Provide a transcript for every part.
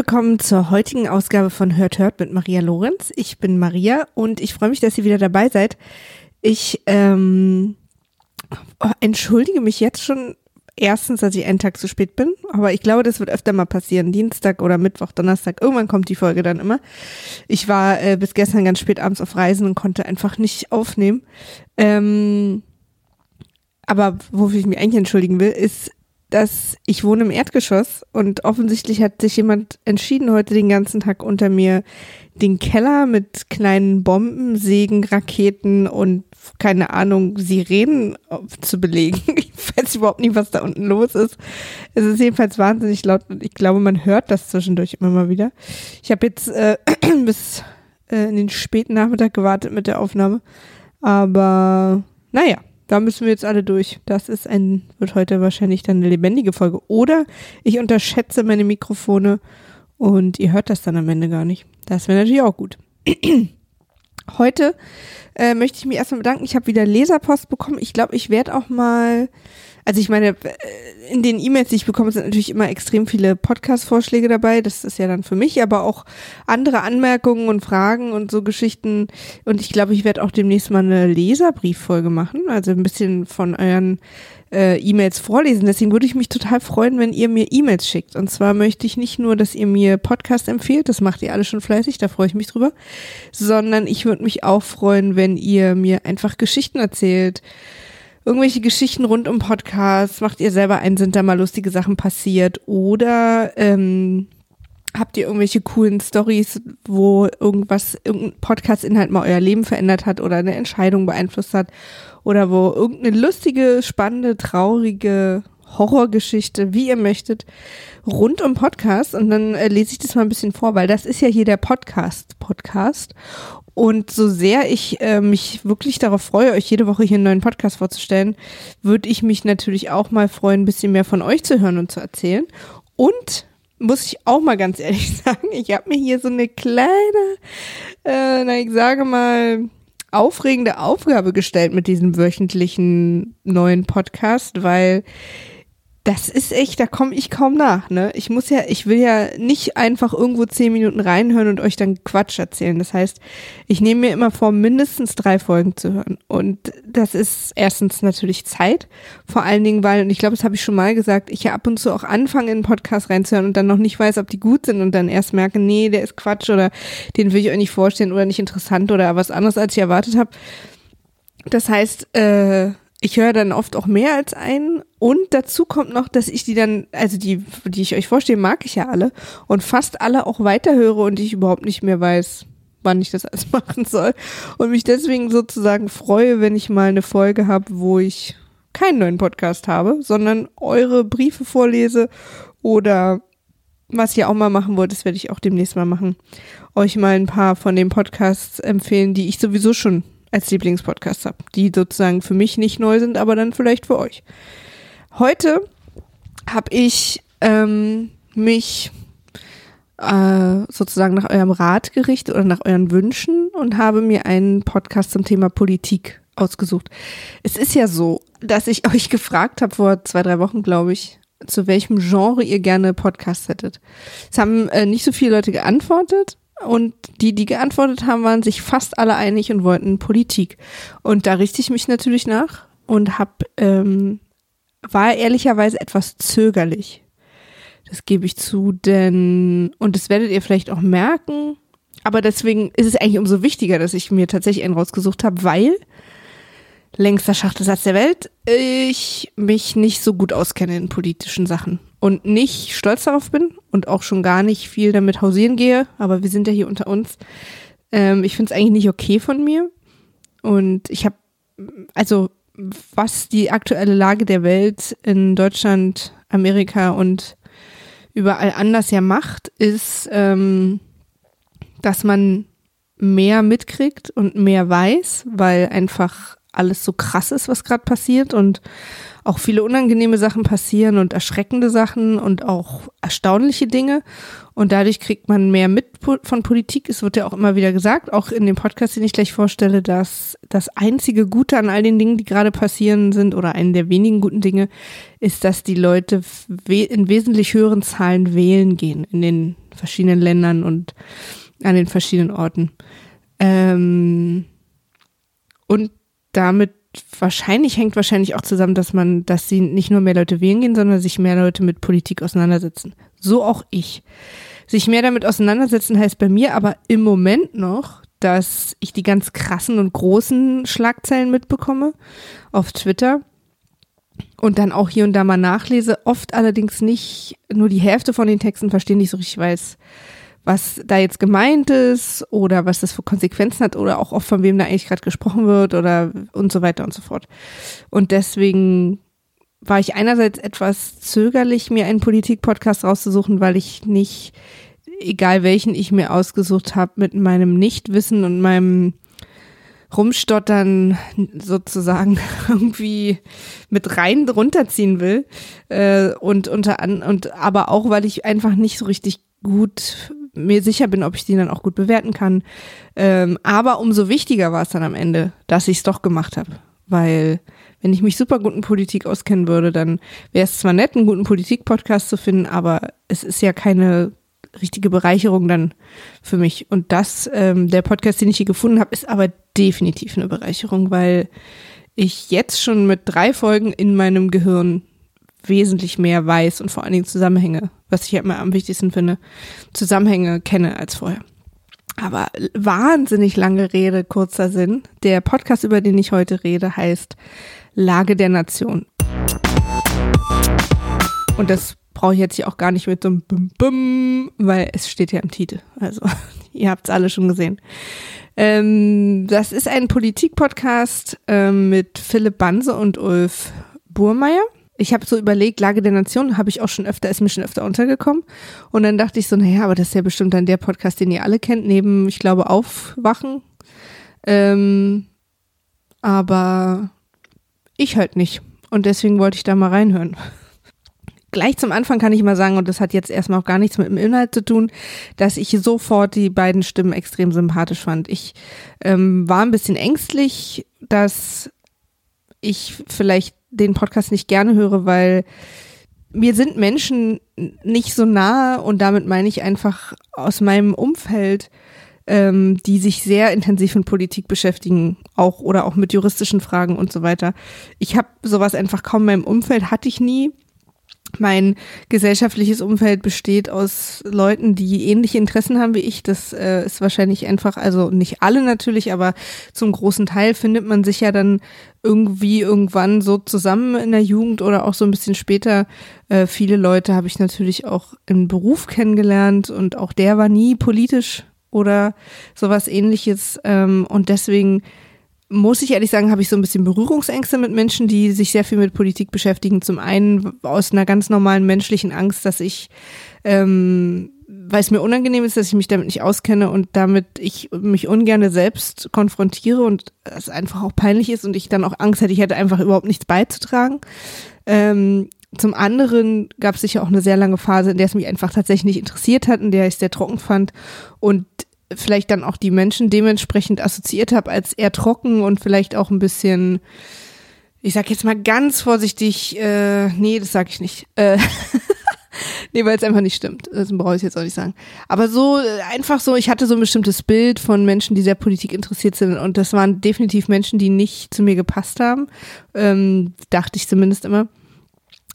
Willkommen zur heutigen Ausgabe von Hört Hört mit Maria Lorenz. Ich bin Maria und ich freue mich, dass ihr wieder dabei seid. Ich ähm, entschuldige mich jetzt schon erstens, dass ich einen Tag zu spät bin, aber ich glaube, das wird öfter mal passieren. Dienstag oder Mittwoch, Donnerstag, irgendwann kommt die Folge dann immer. Ich war äh, bis gestern ganz spät abends auf Reisen und konnte einfach nicht aufnehmen. Ähm, aber wofür ich mich eigentlich entschuldigen will, ist, dass ich wohne im Erdgeschoss und offensichtlich hat sich jemand entschieden, heute den ganzen Tag unter mir den Keller mit kleinen Bomben, Sägen, Raketen und keine Ahnung, Sirenen zu belegen. Ich weiß überhaupt nicht, was da unten los ist. Es ist jedenfalls wahnsinnig laut und ich glaube, man hört das zwischendurch immer mal wieder. Ich habe jetzt äh, bis äh, in den späten Nachmittag gewartet mit der Aufnahme. Aber naja, da müssen wir jetzt alle durch. Das ist ein, wird heute wahrscheinlich dann eine lebendige Folge. Oder ich unterschätze meine Mikrofone und ihr hört das dann am Ende gar nicht. Das wäre natürlich auch gut. Heute äh, möchte ich mich erstmal bedanken. Ich habe wieder Leserpost bekommen. Ich glaube, ich werde auch mal also ich meine, äh, in den E-Mails, die ich bekomme, sind natürlich immer extrem viele Podcast-Vorschläge dabei. Das ist ja dann für mich, aber auch andere Anmerkungen und Fragen und so Geschichten. Und ich glaube, ich werde auch demnächst mal eine Leserbrieffolge machen, also ein bisschen von euren äh, E-Mails vorlesen. Deswegen würde ich mich total freuen, wenn ihr mir E-Mails schickt. Und zwar möchte ich nicht nur, dass ihr mir Podcast empfehlt, das macht ihr alle schon fleißig, da freue ich mich drüber, sondern ich würde mich auch freuen, wenn ihr mir einfach Geschichten erzählt irgendwelche Geschichten rund um Podcasts, macht ihr selber einen, sind da mal lustige Sachen passiert? Oder ähm, habt ihr irgendwelche coolen Stories, wo irgendwas, irgendein Podcast-Inhalt mal euer Leben verändert hat oder eine Entscheidung beeinflusst hat? Oder wo irgendeine lustige, spannende, traurige Horrorgeschichte, wie ihr möchtet, rund um Podcast und dann äh, lese ich das mal ein bisschen vor, weil das ist ja hier der Podcast Podcast und so sehr ich äh, mich wirklich darauf freue, euch jede Woche hier einen neuen Podcast vorzustellen, würde ich mich natürlich auch mal freuen, ein bisschen mehr von euch zu hören und zu erzählen. Und muss ich auch mal ganz ehrlich sagen, ich habe mir hier so eine kleine, äh, na ich sage mal, aufregende Aufgabe gestellt mit diesem wöchentlichen neuen Podcast, weil das ist echt, da komme ich kaum nach, ne? Ich muss ja, ich will ja nicht einfach irgendwo zehn Minuten reinhören und euch dann Quatsch erzählen. Das heißt, ich nehme mir immer vor, mindestens drei Folgen zu hören. Und das ist erstens natürlich Zeit. Vor allen Dingen, weil, und ich glaube, das habe ich schon mal gesagt, ich ja ab und zu auch anfange, in einen Podcast reinzuhören und dann noch nicht weiß, ob die gut sind und dann erst merke, nee, der ist Quatsch oder den will ich euch nicht vorstellen oder nicht interessant oder was anderes, als ich erwartet habe. Das heißt, äh, ich höre dann oft auch mehr als einen. Und dazu kommt noch, dass ich die dann, also die, die ich euch vorstelle, mag ich ja alle und fast alle auch weiterhöre und ich überhaupt nicht mehr weiß, wann ich das alles machen soll. Und mich deswegen sozusagen freue, wenn ich mal eine Folge habe, wo ich keinen neuen Podcast habe, sondern eure Briefe vorlese oder was ihr auch mal machen wollt, das werde ich auch demnächst mal machen, euch mal ein paar von den Podcasts empfehlen, die ich sowieso schon als Lieblingspodcast habe, die sozusagen für mich nicht neu sind, aber dann vielleicht für euch. Heute habe ich ähm, mich äh, sozusagen nach eurem Rat gerichtet oder nach euren Wünschen und habe mir einen Podcast zum Thema Politik ausgesucht. Es ist ja so, dass ich euch gefragt habe vor zwei, drei Wochen, glaube ich, zu welchem Genre ihr gerne Podcast hättet. Es haben äh, nicht so viele Leute geantwortet und die, die geantwortet haben, waren sich fast alle einig und wollten Politik. Und da richte ich mich natürlich nach und hab, ähm, war ehrlicherweise etwas zögerlich. Das gebe ich zu, denn, und das werdet ihr vielleicht auch merken, aber deswegen ist es eigentlich umso wichtiger, dass ich mir tatsächlich einen rausgesucht habe, weil längster Schachtesatz der Welt, ich mich nicht so gut auskenne in politischen Sachen und nicht stolz darauf bin und auch schon gar nicht viel damit hausieren gehe, aber wir sind ja hier unter uns. Ähm, ich finde es eigentlich nicht okay von mir und ich habe, also was die aktuelle Lage der Welt in Deutschland, Amerika und überall anders ja macht, ist, ähm, dass man mehr mitkriegt und mehr weiß, weil einfach alles so krass ist, was gerade passiert und auch viele unangenehme Sachen passieren und erschreckende Sachen und auch erstaunliche Dinge. Und dadurch kriegt man mehr mit von Politik. Es wird ja auch immer wieder gesagt, auch in dem Podcast, den ich gleich vorstelle, dass das einzige Gute an all den Dingen, die gerade passieren sind, oder einen der wenigen guten Dinge, ist, dass die Leute in wesentlich höheren Zahlen wählen gehen in den verschiedenen Ländern und an den verschiedenen Orten. Ähm und damit wahrscheinlich hängt wahrscheinlich auch zusammen, dass man, dass sie nicht nur mehr Leute wählen gehen, sondern sich mehr Leute mit Politik auseinandersetzen. So auch ich. Sich mehr damit auseinandersetzen heißt bei mir aber im Moment noch, dass ich die ganz krassen und großen Schlagzeilen mitbekomme auf Twitter und dann auch hier und da mal nachlese, oft allerdings nicht nur die Hälfte von den Texten verstehen, nicht so richtig weiß, was da jetzt gemeint ist oder was das für Konsequenzen hat oder auch oft von wem da eigentlich gerade gesprochen wird oder und so weiter und so fort. Und deswegen war ich einerseits etwas zögerlich, mir einen Politik-Podcast rauszusuchen, weil ich nicht, egal welchen ich mir ausgesucht habe, mit meinem Nichtwissen und meinem Rumstottern sozusagen irgendwie mit rein runterziehen will äh, und unter an und aber auch weil ich einfach nicht so richtig gut mir sicher bin, ob ich die dann auch gut bewerten kann. Ähm, aber umso wichtiger war es dann am Ende, dass ich es doch gemacht habe. Weil wenn ich mich super gut in Politik auskennen würde, dann wäre es zwar nett, einen guten Politik-Podcast zu finden, aber es ist ja keine richtige Bereicherung dann für mich. Und das, ähm, der Podcast, den ich hier gefunden habe, ist aber definitiv eine Bereicherung, weil ich jetzt schon mit drei Folgen in meinem Gehirn wesentlich mehr weiß und vor allen Dingen Zusammenhänge, was ich ja immer am wichtigsten finde, Zusammenhänge kenne als vorher. Aber wahnsinnig lange Rede, kurzer Sinn. Der Podcast, über den ich heute rede, heißt Lage der Nation. Und das brauche ich jetzt hier auch gar nicht mit so einem Bum Bum, weil es steht ja im Titel. Also, ihr habt es alle schon gesehen. Ähm, das ist ein Politik-Podcast ähm, mit Philipp Banse und Ulf Burmeier ich habe so überlegt, Lage der Nation habe ich auch schon öfter, ist mir schon öfter untergekommen. Und dann dachte ich so, naja, aber das ist ja bestimmt dann der Podcast, den ihr alle kennt, neben, ich glaube, Aufwachen. Ähm, aber ich halt nicht. Und deswegen wollte ich da mal reinhören. Gleich zum Anfang kann ich mal sagen, und das hat jetzt erstmal auch gar nichts mit dem Inhalt zu tun, dass ich sofort die beiden Stimmen extrem sympathisch fand. Ich ähm, war ein bisschen ängstlich, dass ich vielleicht den Podcast nicht gerne höre, weil mir sind Menschen nicht so nahe und damit meine ich einfach aus meinem Umfeld, ähm, die sich sehr intensiv mit Politik beschäftigen, auch oder auch mit juristischen Fragen und so weiter. Ich habe sowas einfach kaum in meinem Umfeld, hatte ich nie. Mein gesellschaftliches Umfeld besteht aus Leuten, die ähnliche Interessen haben wie ich. Das äh, ist wahrscheinlich einfach, also nicht alle natürlich, aber zum großen Teil findet man sich ja dann irgendwie irgendwann so zusammen in der Jugend oder auch so ein bisschen später. Äh, viele Leute habe ich natürlich auch im Beruf kennengelernt und auch der war nie politisch oder sowas ähnliches. Ähm, und deswegen muss ich ehrlich sagen, habe ich so ein bisschen Berührungsängste mit Menschen, die sich sehr viel mit Politik beschäftigen. Zum einen aus einer ganz normalen menschlichen Angst, dass ich, ähm, weil es mir unangenehm ist, dass ich mich damit nicht auskenne und damit ich mich ungerne selbst konfrontiere und es einfach auch peinlich ist und ich dann auch Angst hätte, ich hätte einfach überhaupt nichts beizutragen. Ähm, zum anderen gab es sicher auch eine sehr lange Phase, in der es mich einfach tatsächlich nicht interessiert hat, in der ich es sehr trocken fand und vielleicht dann auch die Menschen dementsprechend assoziiert habe als eher trocken und vielleicht auch ein bisschen, ich sag jetzt mal ganz vorsichtig, äh, nee, das sag ich nicht. Äh, nee, weil es einfach nicht stimmt. Das brauche ich jetzt auch nicht sagen. Aber so äh, einfach so, ich hatte so ein bestimmtes Bild von Menschen, die sehr Politik interessiert sind und das waren definitiv Menschen, die nicht zu mir gepasst haben. Ähm, dachte ich zumindest immer.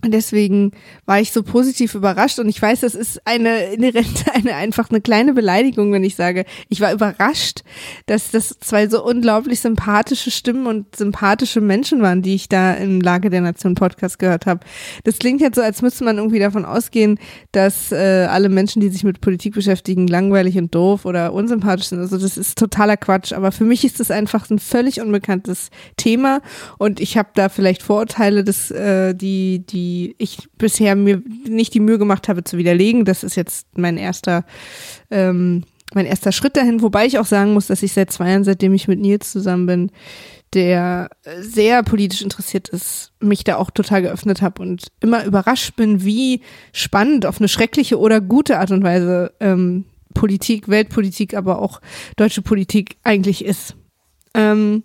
Und deswegen war ich so positiv überrascht und ich weiß, das ist eine eine einfach eine kleine Beleidigung, wenn ich sage, ich war überrascht, dass das zwei so unglaublich sympathische Stimmen und sympathische Menschen waren, die ich da im Lage der Nation Podcast gehört habe. Das klingt jetzt so, als müsste man irgendwie davon ausgehen, dass äh, alle Menschen, die sich mit Politik beschäftigen, langweilig und doof oder unsympathisch sind. Also das ist totaler Quatsch. Aber für mich ist das einfach ein völlig unbekanntes Thema und ich habe da vielleicht Vorurteile, dass äh, die die die ich bisher mir nicht die Mühe gemacht habe zu widerlegen. Das ist jetzt mein erster ähm, mein erster Schritt dahin, wobei ich auch sagen muss, dass ich seit zwei Jahren, seitdem ich mit Nils zusammen bin, der sehr politisch interessiert ist, mich da auch total geöffnet habe und immer überrascht bin, wie spannend auf eine schreckliche oder gute Art und Weise ähm, Politik, Weltpolitik, aber auch deutsche Politik eigentlich ist. Ähm,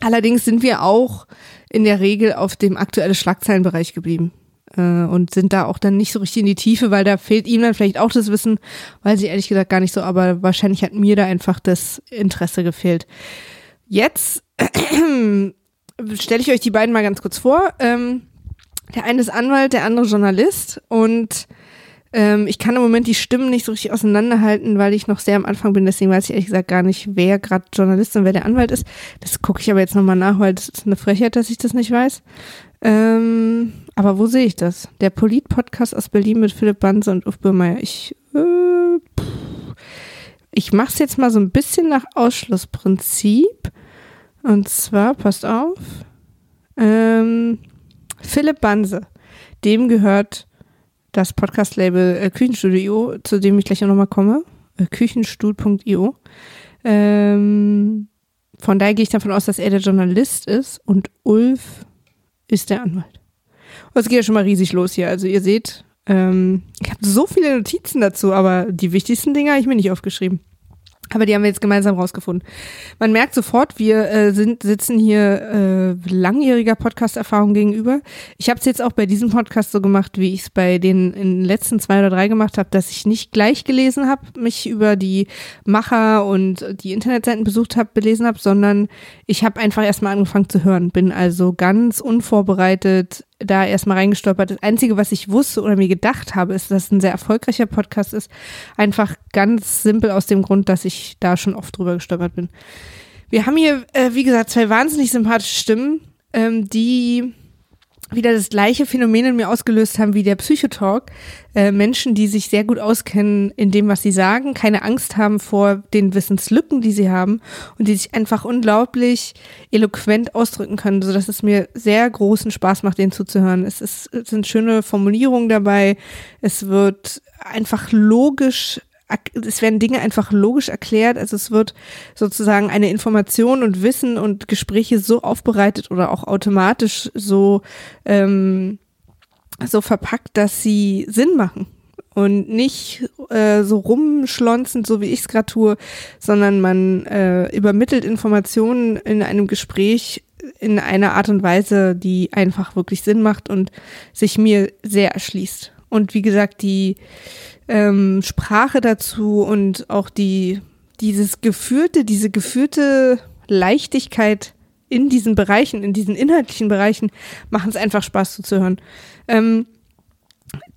allerdings sind wir auch in der Regel auf dem aktuellen Schlagzeilenbereich geblieben äh, und sind da auch dann nicht so richtig in die Tiefe, weil da fehlt ihm dann vielleicht auch das Wissen, weil sie ehrlich gesagt gar nicht so, aber wahrscheinlich hat mir da einfach das Interesse gefehlt. Jetzt stelle ich euch die beiden mal ganz kurz vor. Ähm, der eine ist Anwalt, der andere Journalist und ähm, ich kann im Moment die Stimmen nicht so richtig auseinanderhalten, weil ich noch sehr am Anfang bin. Deswegen weiß ich ehrlich gesagt gar nicht, wer gerade Journalist und wer der Anwalt ist. Das gucke ich aber jetzt nochmal nach, weil das ist eine Frechheit, dass ich das nicht weiß. Ähm, aber wo sehe ich das? Der Polit-Podcast aus Berlin mit Philipp Banse und Uf Böhmeier. Ich, äh, ich mache es jetzt mal so ein bisschen nach Ausschlussprinzip. Und zwar, passt auf, ähm, Philipp Banse, dem gehört das Podcast-Label äh, Küchenstudio, zu dem ich gleich auch nochmal komme, äh, küchenstud.io. Ähm, von daher gehe ich davon aus, dass er der Journalist ist und Ulf ist der Anwalt. Und es geht ja schon mal riesig los hier. Also ihr seht, ähm, ich habe so viele Notizen dazu, aber die wichtigsten Dinge habe ich mir nicht aufgeschrieben. Aber die haben wir jetzt gemeinsam rausgefunden. Man merkt sofort, wir äh, sind, sitzen hier äh, langjähriger Podcast-Erfahrung gegenüber. Ich habe es jetzt auch bei diesem Podcast so gemacht, wie ich es bei den in den letzten zwei oder drei gemacht habe, dass ich nicht gleich gelesen habe, mich über die Macher und die Internetseiten besucht habe, belesen habe, sondern ich habe einfach erstmal angefangen zu hören. Bin also ganz unvorbereitet da erstmal reingestolpert. Das Einzige, was ich wusste oder mir gedacht habe, ist, dass es ein sehr erfolgreicher Podcast ist. Einfach ganz simpel aus dem Grund, dass ich da schon oft drüber gestolpert bin. Wir haben hier, äh, wie gesagt, zwei wahnsinnig sympathische Stimmen, ähm, die wieder das gleiche Phänomen in mir ausgelöst haben wie der Psychotalk. Äh, Menschen, die sich sehr gut auskennen in dem, was sie sagen, keine Angst haben vor den Wissenslücken, die sie haben und die sich einfach unglaublich eloquent ausdrücken können, so dass es mir sehr großen Spaß macht, denen zuzuhören. Es, ist, es sind schöne Formulierungen dabei. Es wird einfach logisch es werden Dinge einfach logisch erklärt. Also es wird sozusagen eine Information und Wissen und Gespräche so aufbereitet oder auch automatisch so, ähm, so verpackt, dass sie Sinn machen. Und nicht äh, so rumschlonzend, so wie ich es gerade tue, sondern man äh, übermittelt Informationen in einem Gespräch in einer Art und Weise, die einfach wirklich Sinn macht und sich mir sehr erschließt. Und wie gesagt, die ähm, Sprache dazu und auch die, dieses geführte, diese geführte Leichtigkeit in diesen Bereichen, in diesen inhaltlichen Bereichen, machen es einfach Spaß zuzuhören. Ähm,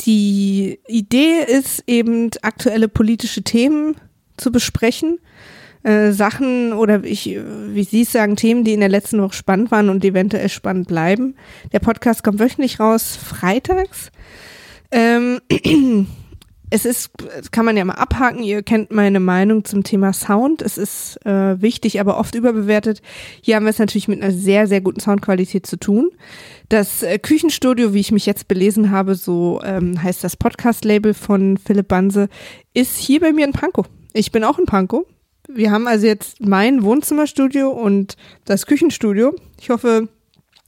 die Idee ist eben, aktuelle politische Themen zu besprechen. Äh, Sachen oder ich, wie Sie es sagen, Themen, die in der letzten Woche spannend waren und eventuell spannend bleiben. Der Podcast kommt wöchentlich raus, freitags. Ähm, es ist, kann man ja mal abhaken, ihr kennt meine Meinung zum Thema Sound. Es ist äh, wichtig, aber oft überbewertet. Hier haben wir es natürlich mit einer sehr, sehr guten Soundqualität zu tun. Das äh, Küchenstudio, wie ich mich jetzt belesen habe, so ähm, heißt das Podcast-Label von Philipp Banse, ist hier bei mir in Pankow. Ich bin auch in Pankow. Wir haben also jetzt mein Wohnzimmerstudio und das Küchenstudio. Ich hoffe,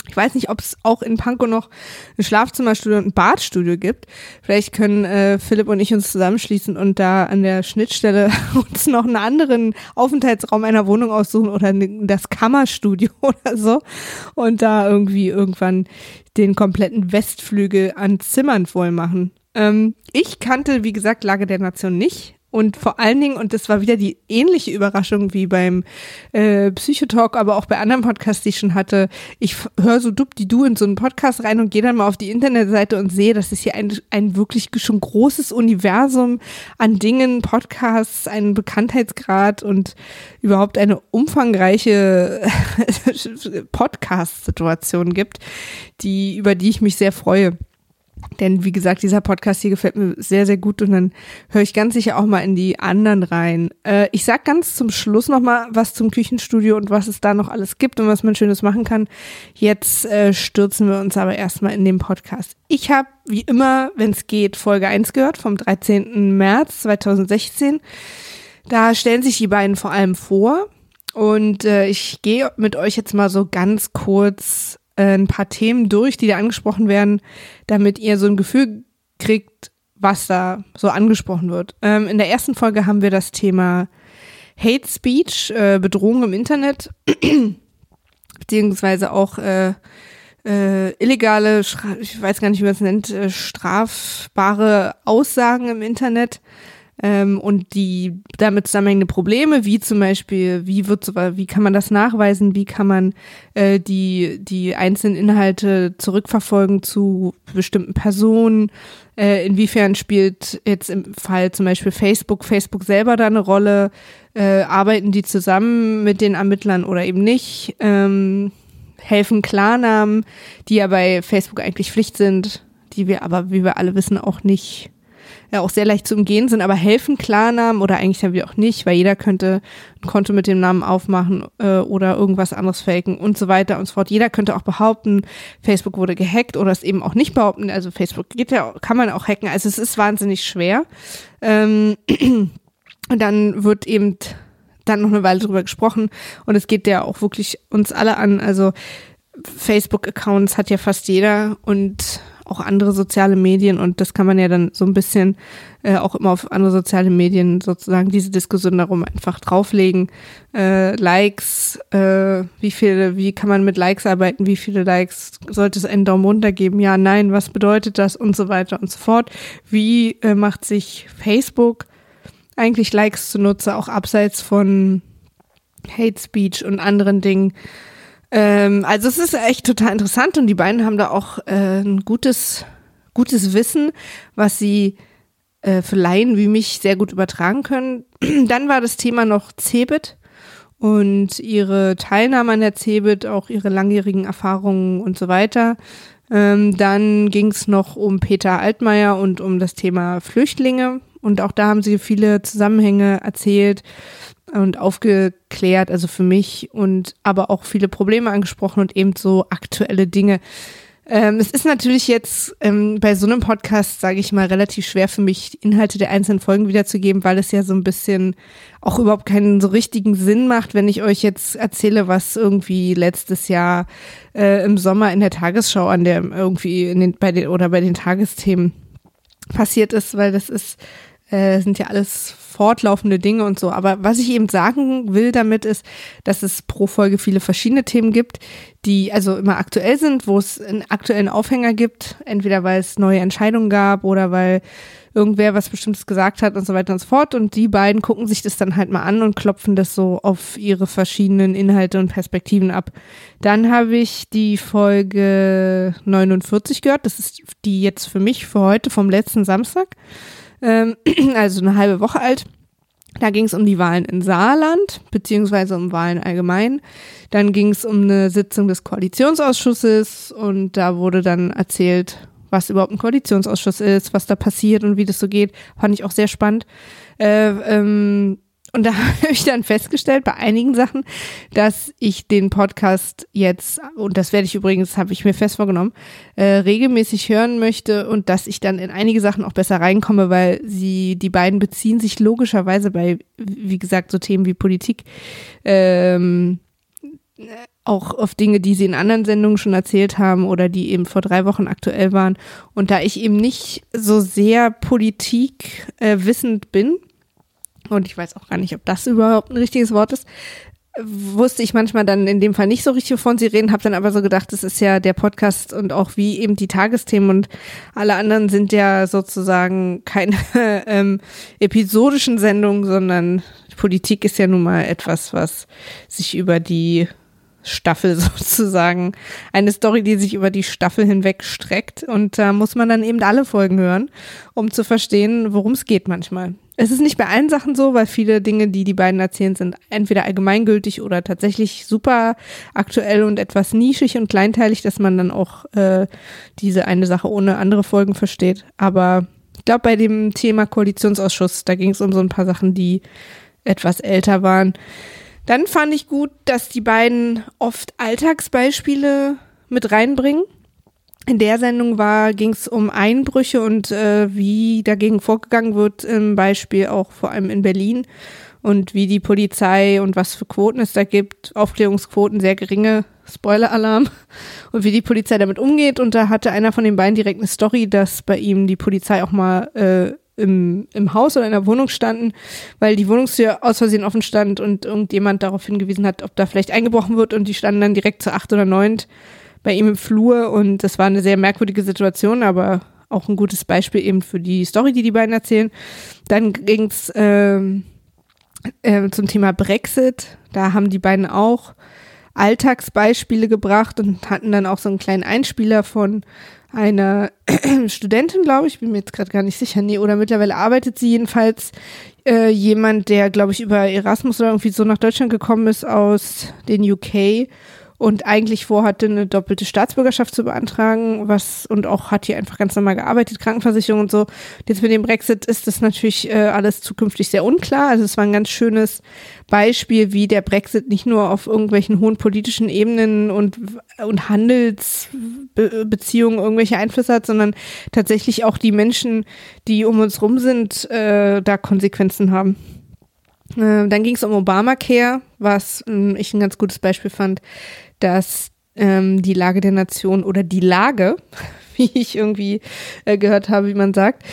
ich weiß nicht, ob es auch in Pankow noch ein Schlafzimmerstudio und ein Badstudio gibt. Vielleicht können äh, Philipp und ich uns zusammenschließen und da an der Schnittstelle uns noch einen anderen Aufenthaltsraum einer Wohnung aussuchen oder das Kammerstudio oder so und da irgendwie irgendwann den kompletten Westflügel an Zimmern voll machen. Ähm, ich kannte, wie gesagt, Lage der Nation nicht. Und vor allen Dingen, und das war wieder die ähnliche Überraschung wie beim äh, Psychotalk, aber auch bei anderen Podcasts, die ich schon hatte, ich höre so dupp die du in so einen Podcast rein und gehe dann mal auf die Internetseite und sehe, dass es hier ein, ein wirklich schon großes Universum an Dingen, Podcasts, einen Bekanntheitsgrad und überhaupt eine umfangreiche Podcast-Situation gibt, die, über die ich mich sehr freue. Denn wie gesagt, dieser Podcast hier gefällt mir sehr, sehr gut und dann höre ich ganz sicher auch mal in die anderen rein. Äh, ich sag ganz zum Schluss nochmal was zum Küchenstudio und was es da noch alles gibt und was man Schönes machen kann. Jetzt äh, stürzen wir uns aber erstmal in den Podcast. Ich habe, wie immer, wenn es geht, Folge 1 gehört vom 13. März 2016. Da stellen sich die beiden vor allem vor. Und äh, ich gehe mit euch jetzt mal so ganz kurz ein paar Themen durch, die da angesprochen werden, damit ihr so ein Gefühl kriegt, was da so angesprochen wird. Ähm, in der ersten Folge haben wir das Thema Hate Speech, äh, Bedrohung im Internet, beziehungsweise auch äh, äh, illegale, ich weiß gar nicht, wie man es nennt, äh, strafbare Aussagen im Internet ähm, und die damit zusammenhängende Probleme, wie zum Beispiel, wie wird wie kann man das nachweisen, wie kann man äh, die, die einzelnen Inhalte zurückverfolgen zu bestimmten Personen, äh, inwiefern spielt jetzt im Fall zum Beispiel Facebook, Facebook selber da eine Rolle, äh, arbeiten die zusammen mit den Ermittlern oder eben nicht, ähm, helfen Klarnamen, die ja bei Facebook eigentlich Pflicht sind, die wir aber, wie wir alle wissen, auch nicht ja auch sehr leicht zu umgehen sind, aber helfen Klarnamen oder eigentlich haben wir auch nicht, weil jeder könnte ein Konto mit dem Namen aufmachen äh, oder irgendwas anderes faken und so weiter und so fort. Jeder könnte auch behaupten, Facebook wurde gehackt oder es eben auch nicht behaupten. Also Facebook geht ja, kann man auch hacken. Also es ist wahnsinnig schwer. Ähm, und dann wird eben dann noch eine Weile drüber gesprochen und es geht ja auch wirklich uns alle an. Also Facebook-Accounts hat ja fast jeder und auch andere soziale Medien und das kann man ja dann so ein bisschen äh, auch immer auf andere soziale Medien sozusagen diese Diskussion darum einfach drauflegen. Äh, Likes, äh, wie viele, wie kann man mit Likes arbeiten, wie viele Likes sollte es einen Daumen runter geben, ja, nein, was bedeutet das und so weiter und so fort. Wie äh, macht sich Facebook eigentlich Likes zunutze, auch abseits von Hate Speech und anderen Dingen. Ähm, also es ist echt total interessant und die beiden haben da auch äh, ein gutes, gutes Wissen, was sie äh, für Laien wie mich sehr gut übertragen können. Dann war das Thema noch Cebit und ihre Teilnahme an der Cebit, auch ihre langjährigen Erfahrungen und so weiter. Ähm, dann ging es noch um Peter Altmaier und um das Thema Flüchtlinge. Und auch da haben sie viele Zusammenhänge erzählt und aufgeklärt, also für mich und aber auch viele Probleme angesprochen und eben so aktuelle Dinge. Ähm, es ist natürlich jetzt ähm, bei so einem Podcast, sage ich mal, relativ schwer für mich, die Inhalte der einzelnen Folgen wiederzugeben, weil es ja so ein bisschen auch überhaupt keinen so richtigen Sinn macht, wenn ich euch jetzt erzähle, was irgendwie letztes Jahr äh, im Sommer in der Tagesschau an der irgendwie in den, bei den oder bei den Tagesthemen passiert ist, weil das ist äh, sind ja alles fortlaufende Dinge und so. Aber was ich eben sagen will damit ist, dass es pro Folge viele verschiedene Themen gibt, die also immer aktuell sind, wo es einen aktuellen Aufhänger gibt, entweder weil es neue Entscheidungen gab oder weil irgendwer was Bestimmtes gesagt hat und so weiter und so fort. Und die beiden gucken sich das dann halt mal an und klopfen das so auf ihre verschiedenen Inhalte und Perspektiven ab. Dann habe ich die Folge 49 gehört. Das ist die jetzt für mich für heute vom letzten Samstag ähm, also eine halbe Woche alt. Da ging es um die Wahlen in Saarland, beziehungsweise um Wahlen allgemein. Dann ging es um eine Sitzung des Koalitionsausschusses und da wurde dann erzählt, was überhaupt ein Koalitionsausschuss ist, was da passiert und wie das so geht. Fand ich auch sehr spannend. Äh, ähm, und da habe ich dann festgestellt bei einigen Sachen, dass ich den Podcast jetzt, und das werde ich übrigens, habe ich mir fest vorgenommen, äh, regelmäßig hören möchte und dass ich dann in einige Sachen auch besser reinkomme, weil sie, die beiden beziehen sich logischerweise bei, wie gesagt, so Themen wie Politik, ähm, auch auf Dinge, die sie in anderen Sendungen schon erzählt haben oder die eben vor drei Wochen aktuell waren. Und da ich eben nicht so sehr Politik äh, bin, und ich weiß auch gar nicht, ob das überhaupt ein richtiges Wort ist, wusste ich manchmal dann in dem Fall nicht so richtig, wovon sie reden, habe dann aber so gedacht, das ist ja der Podcast und auch wie eben die Tagesthemen und alle anderen sind ja sozusagen keine ähm, episodischen Sendungen, sondern Politik ist ja nun mal etwas, was sich über die Staffel sozusagen, eine Story, die sich über die Staffel hinweg streckt und da muss man dann eben alle Folgen hören, um zu verstehen, worum es geht manchmal. Es ist nicht bei allen Sachen so, weil viele Dinge, die die beiden erzählen, sind entweder allgemeingültig oder tatsächlich super aktuell und etwas nischig und kleinteilig, dass man dann auch äh, diese eine Sache ohne andere Folgen versteht. Aber ich glaube, bei dem Thema Koalitionsausschuss, da ging es um so ein paar Sachen, die etwas älter waren. Dann fand ich gut, dass die beiden oft Alltagsbeispiele mit reinbringen. In der Sendung war ging es um Einbrüche und äh, wie dagegen vorgegangen wird, im Beispiel auch vor allem in Berlin und wie die Polizei und was für Quoten es da gibt. Aufklärungsquoten sehr geringe, Spoiler-Alarm. Und wie die Polizei damit umgeht. Und da hatte einer von den beiden direkt eine Story, dass bei ihm die Polizei auch mal äh, im, im Haus oder in der Wohnung standen, weil die Wohnungstür aus Versehen offen stand und irgendjemand darauf hingewiesen hat, ob da vielleicht eingebrochen wird und die standen dann direkt zu acht oder neun bei ihm im Flur und das war eine sehr merkwürdige Situation, aber auch ein gutes Beispiel eben für die Story, die die beiden erzählen. Dann ging's ähm, äh, zum Thema Brexit. Da haben die beiden auch Alltagsbeispiele gebracht und hatten dann auch so einen kleinen Einspieler von einer Studentin, glaube ich, bin mir jetzt gerade gar nicht sicher, nee, oder mittlerweile arbeitet sie jedenfalls äh, jemand, der, glaube ich, über Erasmus oder irgendwie so nach Deutschland gekommen ist aus den UK und eigentlich vorhatte, eine doppelte Staatsbürgerschaft zu beantragen, was und auch hat hier einfach ganz normal gearbeitet, Krankenversicherung und so. Jetzt mit dem Brexit ist das natürlich äh, alles zukünftig sehr unklar. Also es war ein ganz schönes Beispiel, wie der Brexit nicht nur auf irgendwelchen hohen politischen Ebenen und, und Handelsbeziehungen irgendwelche Einflüsse hat, sondern tatsächlich auch die Menschen, die um uns rum sind, äh, da Konsequenzen haben. Äh, dann ging es um Obamacare, was äh, ich ein ganz gutes Beispiel fand, dass ähm, die Lage der Nation oder die Lage, wie ich irgendwie äh, gehört habe, wie man sagt,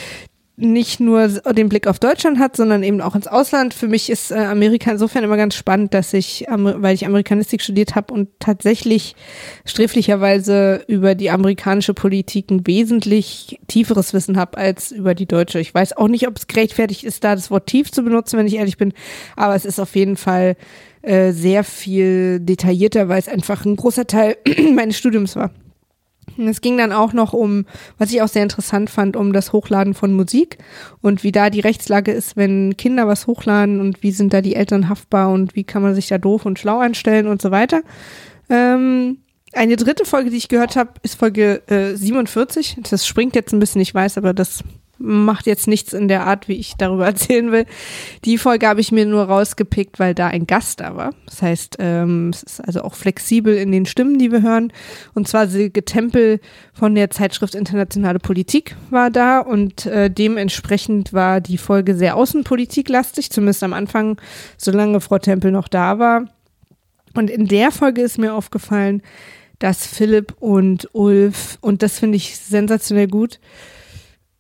nicht nur den Blick auf Deutschland hat, sondern eben auch ins Ausland. Für mich ist äh, Amerika insofern immer ganz spannend, dass ich, weil ich Amerikanistik studiert habe und tatsächlich sträflicherweise über die amerikanische Politik ein wesentlich tieferes Wissen habe als über die deutsche. Ich weiß auch nicht, ob es gerechtfertigt ist, da das Wort tief zu benutzen, wenn ich ehrlich bin, aber es ist auf jeden Fall äh, sehr viel detaillierter, weil es einfach ein großer Teil meines Studiums war. Es ging dann auch noch um, was ich auch sehr interessant fand, um das Hochladen von Musik und wie da die Rechtslage ist, wenn Kinder was hochladen und wie sind da die Eltern haftbar und wie kann man sich da doof und schlau anstellen und so weiter. Ähm, eine dritte Folge, die ich gehört habe, ist Folge äh, 47. Das springt jetzt ein bisschen, ich weiß, aber das macht jetzt nichts in der Art, wie ich darüber erzählen will. Die Folge habe ich mir nur rausgepickt, weil da ein Gast da war. Das heißt, ähm, es ist also auch flexibel in den Stimmen, die wir hören. Und zwar Silke Tempel von der Zeitschrift Internationale Politik war da und äh, dementsprechend war die Folge sehr außenpolitiklastig, zumindest am Anfang, solange Frau Tempel noch da war. Und in der Folge ist mir aufgefallen, dass Philipp und Ulf, und das finde ich sensationell gut,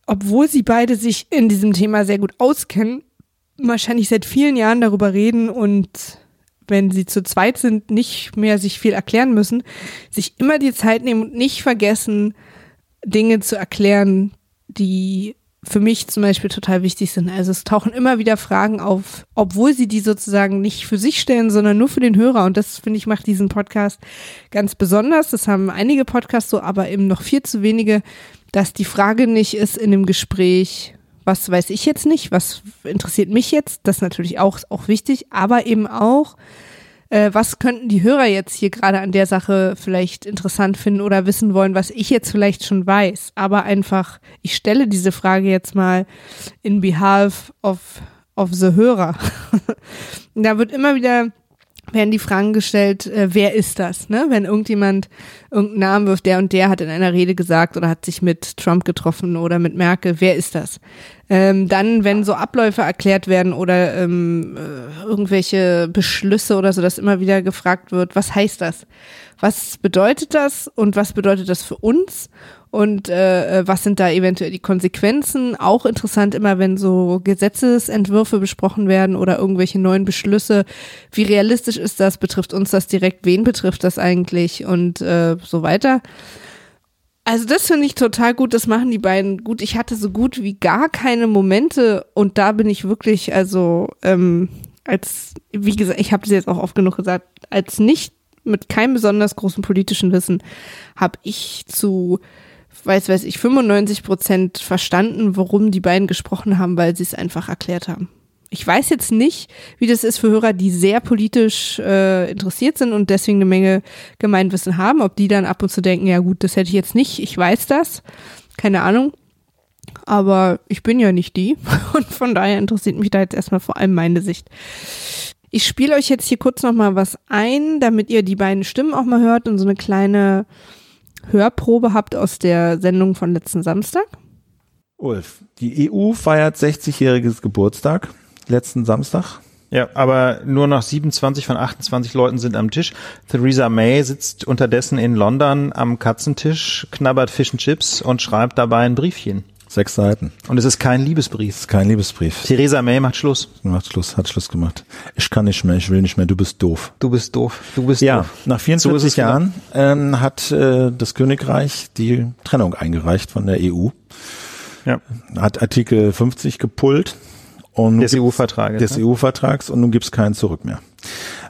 obwohl sie beide sich in diesem Thema sehr gut auskennen, wahrscheinlich seit vielen Jahren darüber reden und wenn sie zu zweit sind, nicht mehr sich viel erklären müssen, sich immer die Zeit nehmen und nicht vergessen, Dinge zu erklären, die für mich zum Beispiel total wichtig sind. Also es tauchen immer wieder Fragen auf, obwohl sie die sozusagen nicht für sich stellen, sondern nur für den Hörer. Und das, finde ich, macht diesen Podcast ganz besonders. Das haben einige Podcasts so, aber eben noch viel zu wenige, dass die Frage nicht ist in dem Gespräch, was weiß ich jetzt nicht, was interessiert mich jetzt, das ist natürlich auch, auch wichtig, aber eben auch, äh, was könnten die Hörer jetzt hier gerade an der Sache vielleicht interessant finden oder wissen wollen, was ich jetzt vielleicht schon weiß. Aber einfach, ich stelle diese Frage jetzt mal in behalf of, of the Hörer. da wird immer wieder werden die Fragen gestellt, äh, wer ist das? Ne? Wenn irgendjemand irgendeinen Namen wirft, der und der hat in einer Rede gesagt oder hat sich mit Trump getroffen oder mit Merkel, wer ist das? Ähm, dann, wenn so Abläufe erklärt werden oder ähm, äh, irgendwelche Beschlüsse oder so, dass immer wieder gefragt wird, was heißt das? Was bedeutet das und was bedeutet das für uns? und äh, äh, was sind da eventuell die Konsequenzen. Auch interessant immer, wenn so Gesetzesentwürfe besprochen werden oder irgendwelche neuen Beschlüsse. Wie realistisch ist das? Betrifft uns das direkt? Wen betrifft das eigentlich? Und äh, so weiter. Also das finde ich total gut, das machen die beiden gut. Ich hatte so gut wie gar keine Momente und da bin ich wirklich, also ähm, als, wie gesagt, ich habe es jetzt auch oft genug gesagt, als nicht mit keinem besonders großen politischen Wissen habe ich zu weiß, weiß ich, 95 Prozent verstanden, worum die beiden gesprochen haben, weil sie es einfach erklärt haben. Ich weiß jetzt nicht, wie das ist für Hörer, die sehr politisch äh, interessiert sind und deswegen eine Menge Gemeinwissen haben, ob die dann ab und zu denken, ja gut, das hätte ich jetzt nicht, ich weiß das, keine Ahnung. Aber ich bin ja nicht die und von daher interessiert mich da jetzt erstmal vor allem meine Sicht. Ich spiele euch jetzt hier kurz nochmal was ein, damit ihr die beiden Stimmen auch mal hört und so eine kleine Hörprobe habt aus der Sendung von letzten Samstag? Ulf, die EU feiert 60-jähriges Geburtstag letzten Samstag. Ja, aber nur noch 27 von 28 Leuten sind am Tisch. Theresa May sitzt unterdessen in London am Katzentisch, knabbert Fish and Chips und schreibt dabei ein Briefchen. Sechs Seiten. Und es ist kein Liebesbrief. Es ist kein Liebesbrief. Theresa May macht Schluss. Macht Schluss, hat Schluss gemacht. Ich kann nicht mehr, ich will nicht mehr, du bist doof. Du bist doof, du bist ja, doof. nach 44 so Jahren ähm, hat äh, das Königreich die Trennung eingereicht von der EU. Ja. Hat Artikel 50 gepullt. Und des EU-Vertrages. Des ne? EU-Vertrags und nun gibt's keinen Zurück mehr.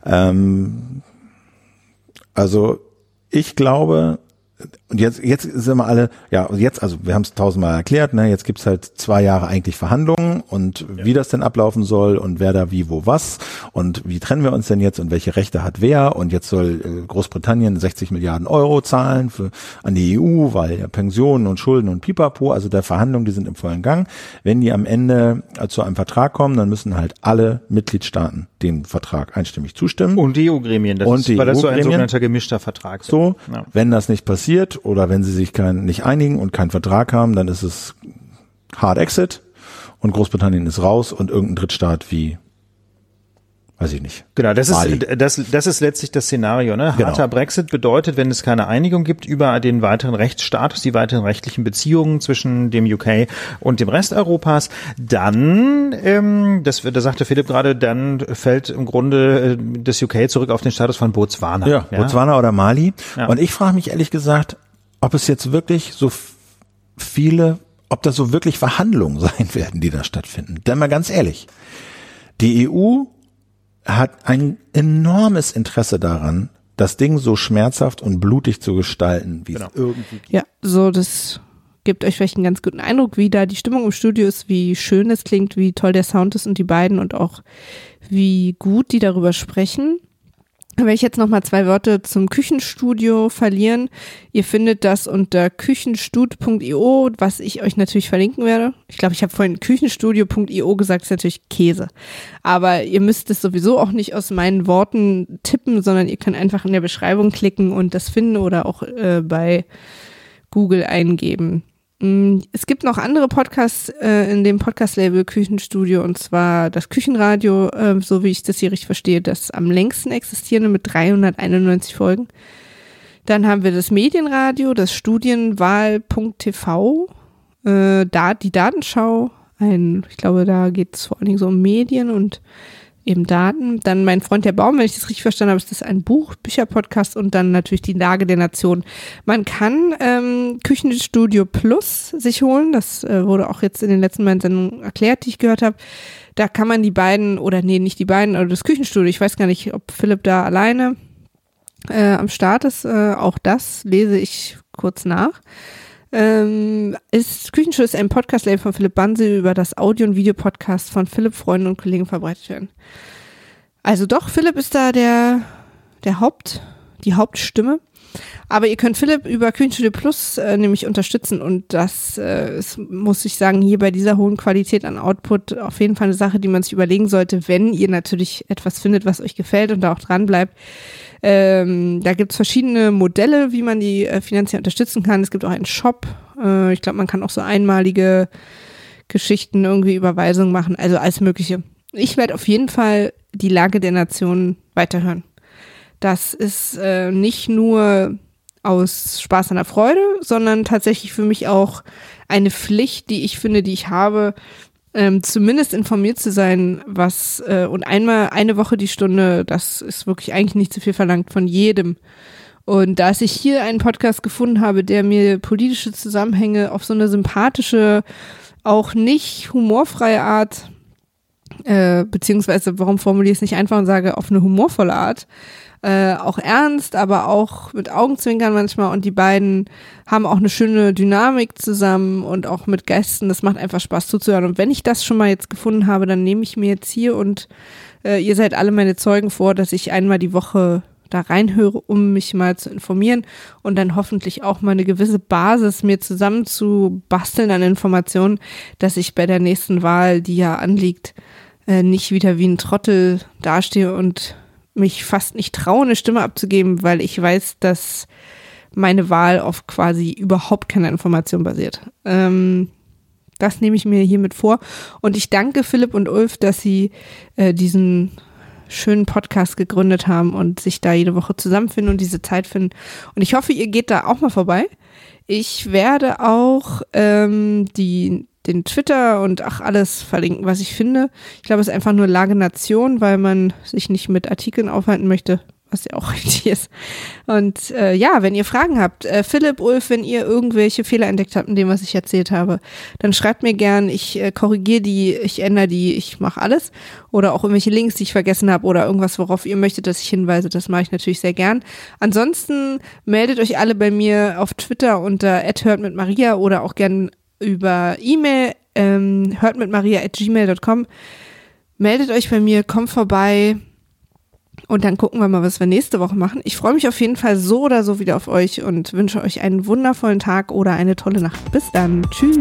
Ähm, also ich glaube, und jetzt, jetzt sind wir alle, ja, jetzt, also wir haben es tausendmal erklärt, ne, jetzt gibt's halt zwei Jahre eigentlich Verhandlungen und ja. wie das denn ablaufen soll und wer da wie, wo, was und wie trennen wir uns denn jetzt und welche Rechte hat wer und jetzt soll äh, Großbritannien 60 Milliarden Euro zahlen für, an die EU, weil ja Pensionen und Schulden und Pipapo, also der Verhandlungen, die sind im vollen Gang. Wenn die am Ende äh, zu einem Vertrag kommen, dann müssen halt alle Mitgliedstaaten dem Vertrag einstimmig zustimmen. Und die EU-Gremien, das und ist, die weil das so ein sogenannter gemischter Vertrag So, ja. wenn das nicht passiert oder wenn sie sich kein, nicht einigen und keinen Vertrag haben, dann ist es Hard Exit und Großbritannien ist raus und irgendein Drittstaat wie weiß ich nicht. Genau, das ist, das, das ist letztlich das Szenario. Ne? Genau. Harter Brexit bedeutet, wenn es keine Einigung gibt über den weiteren Rechtsstatus, die weiteren rechtlichen Beziehungen zwischen dem UK und dem Rest Europas, dann, ähm, das, da sagte Philipp gerade, dann fällt im Grunde äh, das UK zurück auf den Status von Botswana. Ja, ja? Botswana oder Mali. Ja. Und ich frage mich ehrlich gesagt, ob es jetzt wirklich so viele, ob das so wirklich Verhandlungen sein werden, die da stattfinden. Denn mal ganz ehrlich, die EU hat ein enormes Interesse daran, das Ding so schmerzhaft und blutig zu gestalten, wie genau. es irgendwie geht. Ja, so das gibt euch vielleicht einen ganz guten Eindruck, wie da die Stimmung im Studio ist, wie schön es klingt, wie toll der Sound ist und die beiden und auch wie gut die darüber sprechen werde ich jetzt noch mal zwei Worte zum Küchenstudio verlieren. Ihr findet das unter küchenstud.io, was ich euch natürlich verlinken werde. Ich glaube, ich habe vorhin küchenstudio.io gesagt, ist natürlich Käse. Aber ihr müsst es sowieso auch nicht aus meinen Worten tippen, sondern ihr könnt einfach in der Beschreibung klicken und das finden oder auch äh, bei Google eingeben. Mm, es gibt noch andere Podcasts äh, in dem Podcast-Label Küchenstudio und zwar das Küchenradio, äh, so wie ich das hier richtig verstehe, das am längsten existierende mit 391 Folgen. Dann haben wir das Medienradio, das Studienwahl.tv, äh, da, die Datenschau, ein, ich glaube, da geht es vor allen Dingen so um Medien und eben Daten. Dann mein Freund der Baum, wenn ich das richtig verstanden habe, ist das ein Buch, Bücherpodcast und dann natürlich die Lage der Nation. Man kann ähm, Küchenstudio Plus sich holen. Das äh, wurde auch jetzt in den letzten beiden Sendungen erklärt, die ich gehört habe. Da kann man die beiden, oder nee, nicht die beiden, oder das Küchenstudio, ich weiß gar nicht, ob Philipp da alleine äh, am Start ist. Äh, auch das lese ich kurz nach. Ähm, ist Küchenschuh ist ein Podcast-Label von Philipp Banse über das Audio- und Videopodcast von Philipp, Freunden und Kollegen verbreitet werden. Also doch, Philipp ist da der, der Haupt, die Hauptstimme. Aber ihr könnt Philipp über Küchenstudio Plus äh, nämlich unterstützen und das äh, ist, muss ich sagen, hier bei dieser hohen Qualität an Output auf jeden Fall eine Sache, die man sich überlegen sollte, wenn ihr natürlich etwas findet, was euch gefällt und da auch dran bleibt. Ähm, da gibt es verschiedene Modelle, wie man die äh, finanziell unterstützen kann. Es gibt auch einen Shop. Äh, ich glaube, man kann auch so einmalige Geschichten, irgendwie Überweisungen machen, also alles Mögliche. Ich werde auf jeden Fall die Lage der Nation weiterhören. Das ist äh, nicht nur aus Spaß an der Freude, sondern tatsächlich für mich auch eine Pflicht, die ich finde, die ich habe, ähm, zumindest informiert zu sein, was äh, und einmal eine Woche die Stunde, das ist wirklich eigentlich nicht zu viel verlangt von jedem. Und da ich hier einen Podcast gefunden habe, der mir politische Zusammenhänge auf so eine sympathische, auch nicht humorfreie Art, äh, beziehungsweise warum formuliere ich es nicht einfach und sage auf eine humorvolle Art, äh, auch ernst, aber auch mit Augenzwinkern manchmal. Und die beiden haben auch eine schöne Dynamik zusammen und auch mit Gästen. Das macht einfach Spaß zuzuhören. Und wenn ich das schon mal jetzt gefunden habe, dann nehme ich mir jetzt hier und äh, ihr seid alle meine Zeugen vor, dass ich einmal die Woche da reinhöre, um mich mal zu informieren und dann hoffentlich auch mal eine gewisse Basis mir zusammen zu basteln an Informationen, dass ich bei der nächsten Wahl, die ja anliegt, äh, nicht wieder wie ein Trottel dastehe und mich fast nicht traue, eine Stimme abzugeben, weil ich weiß, dass meine Wahl auf quasi überhaupt keine Information basiert. Ähm, Das nehme ich mir hiermit vor. Und ich danke Philipp und Ulf, dass sie äh, diesen schönen Podcast gegründet haben und sich da jede Woche zusammenfinden und diese Zeit finden. Und ich hoffe, ihr geht da auch mal vorbei. Ich werde auch ähm, die, den Twitter und ach alles verlinken, was ich finde. Ich glaube, es ist einfach nur Lage Nation, weil man sich nicht mit Artikeln aufhalten möchte was ja auch richtig ist. Und äh, ja, wenn ihr Fragen habt, äh, Philipp, Ulf, wenn ihr irgendwelche Fehler entdeckt habt in dem, was ich erzählt habe, dann schreibt mir gern, ich äh, korrigiere die, ich ändere die, ich mache alles. Oder auch irgendwelche Links, die ich vergessen habe oder irgendwas, worauf ihr möchtet, dass ich hinweise, das mache ich natürlich sehr gern. Ansonsten meldet euch alle bei mir auf Twitter unter hört mit Maria oder auch gern über E-Mail ähm, hört mit Maria at gmail.com. Meldet euch bei mir, kommt vorbei, und dann gucken wir mal, was wir nächste Woche machen. Ich freue mich auf jeden Fall so oder so wieder auf euch und wünsche euch einen wundervollen Tag oder eine tolle Nacht. Bis dann. Tschüss.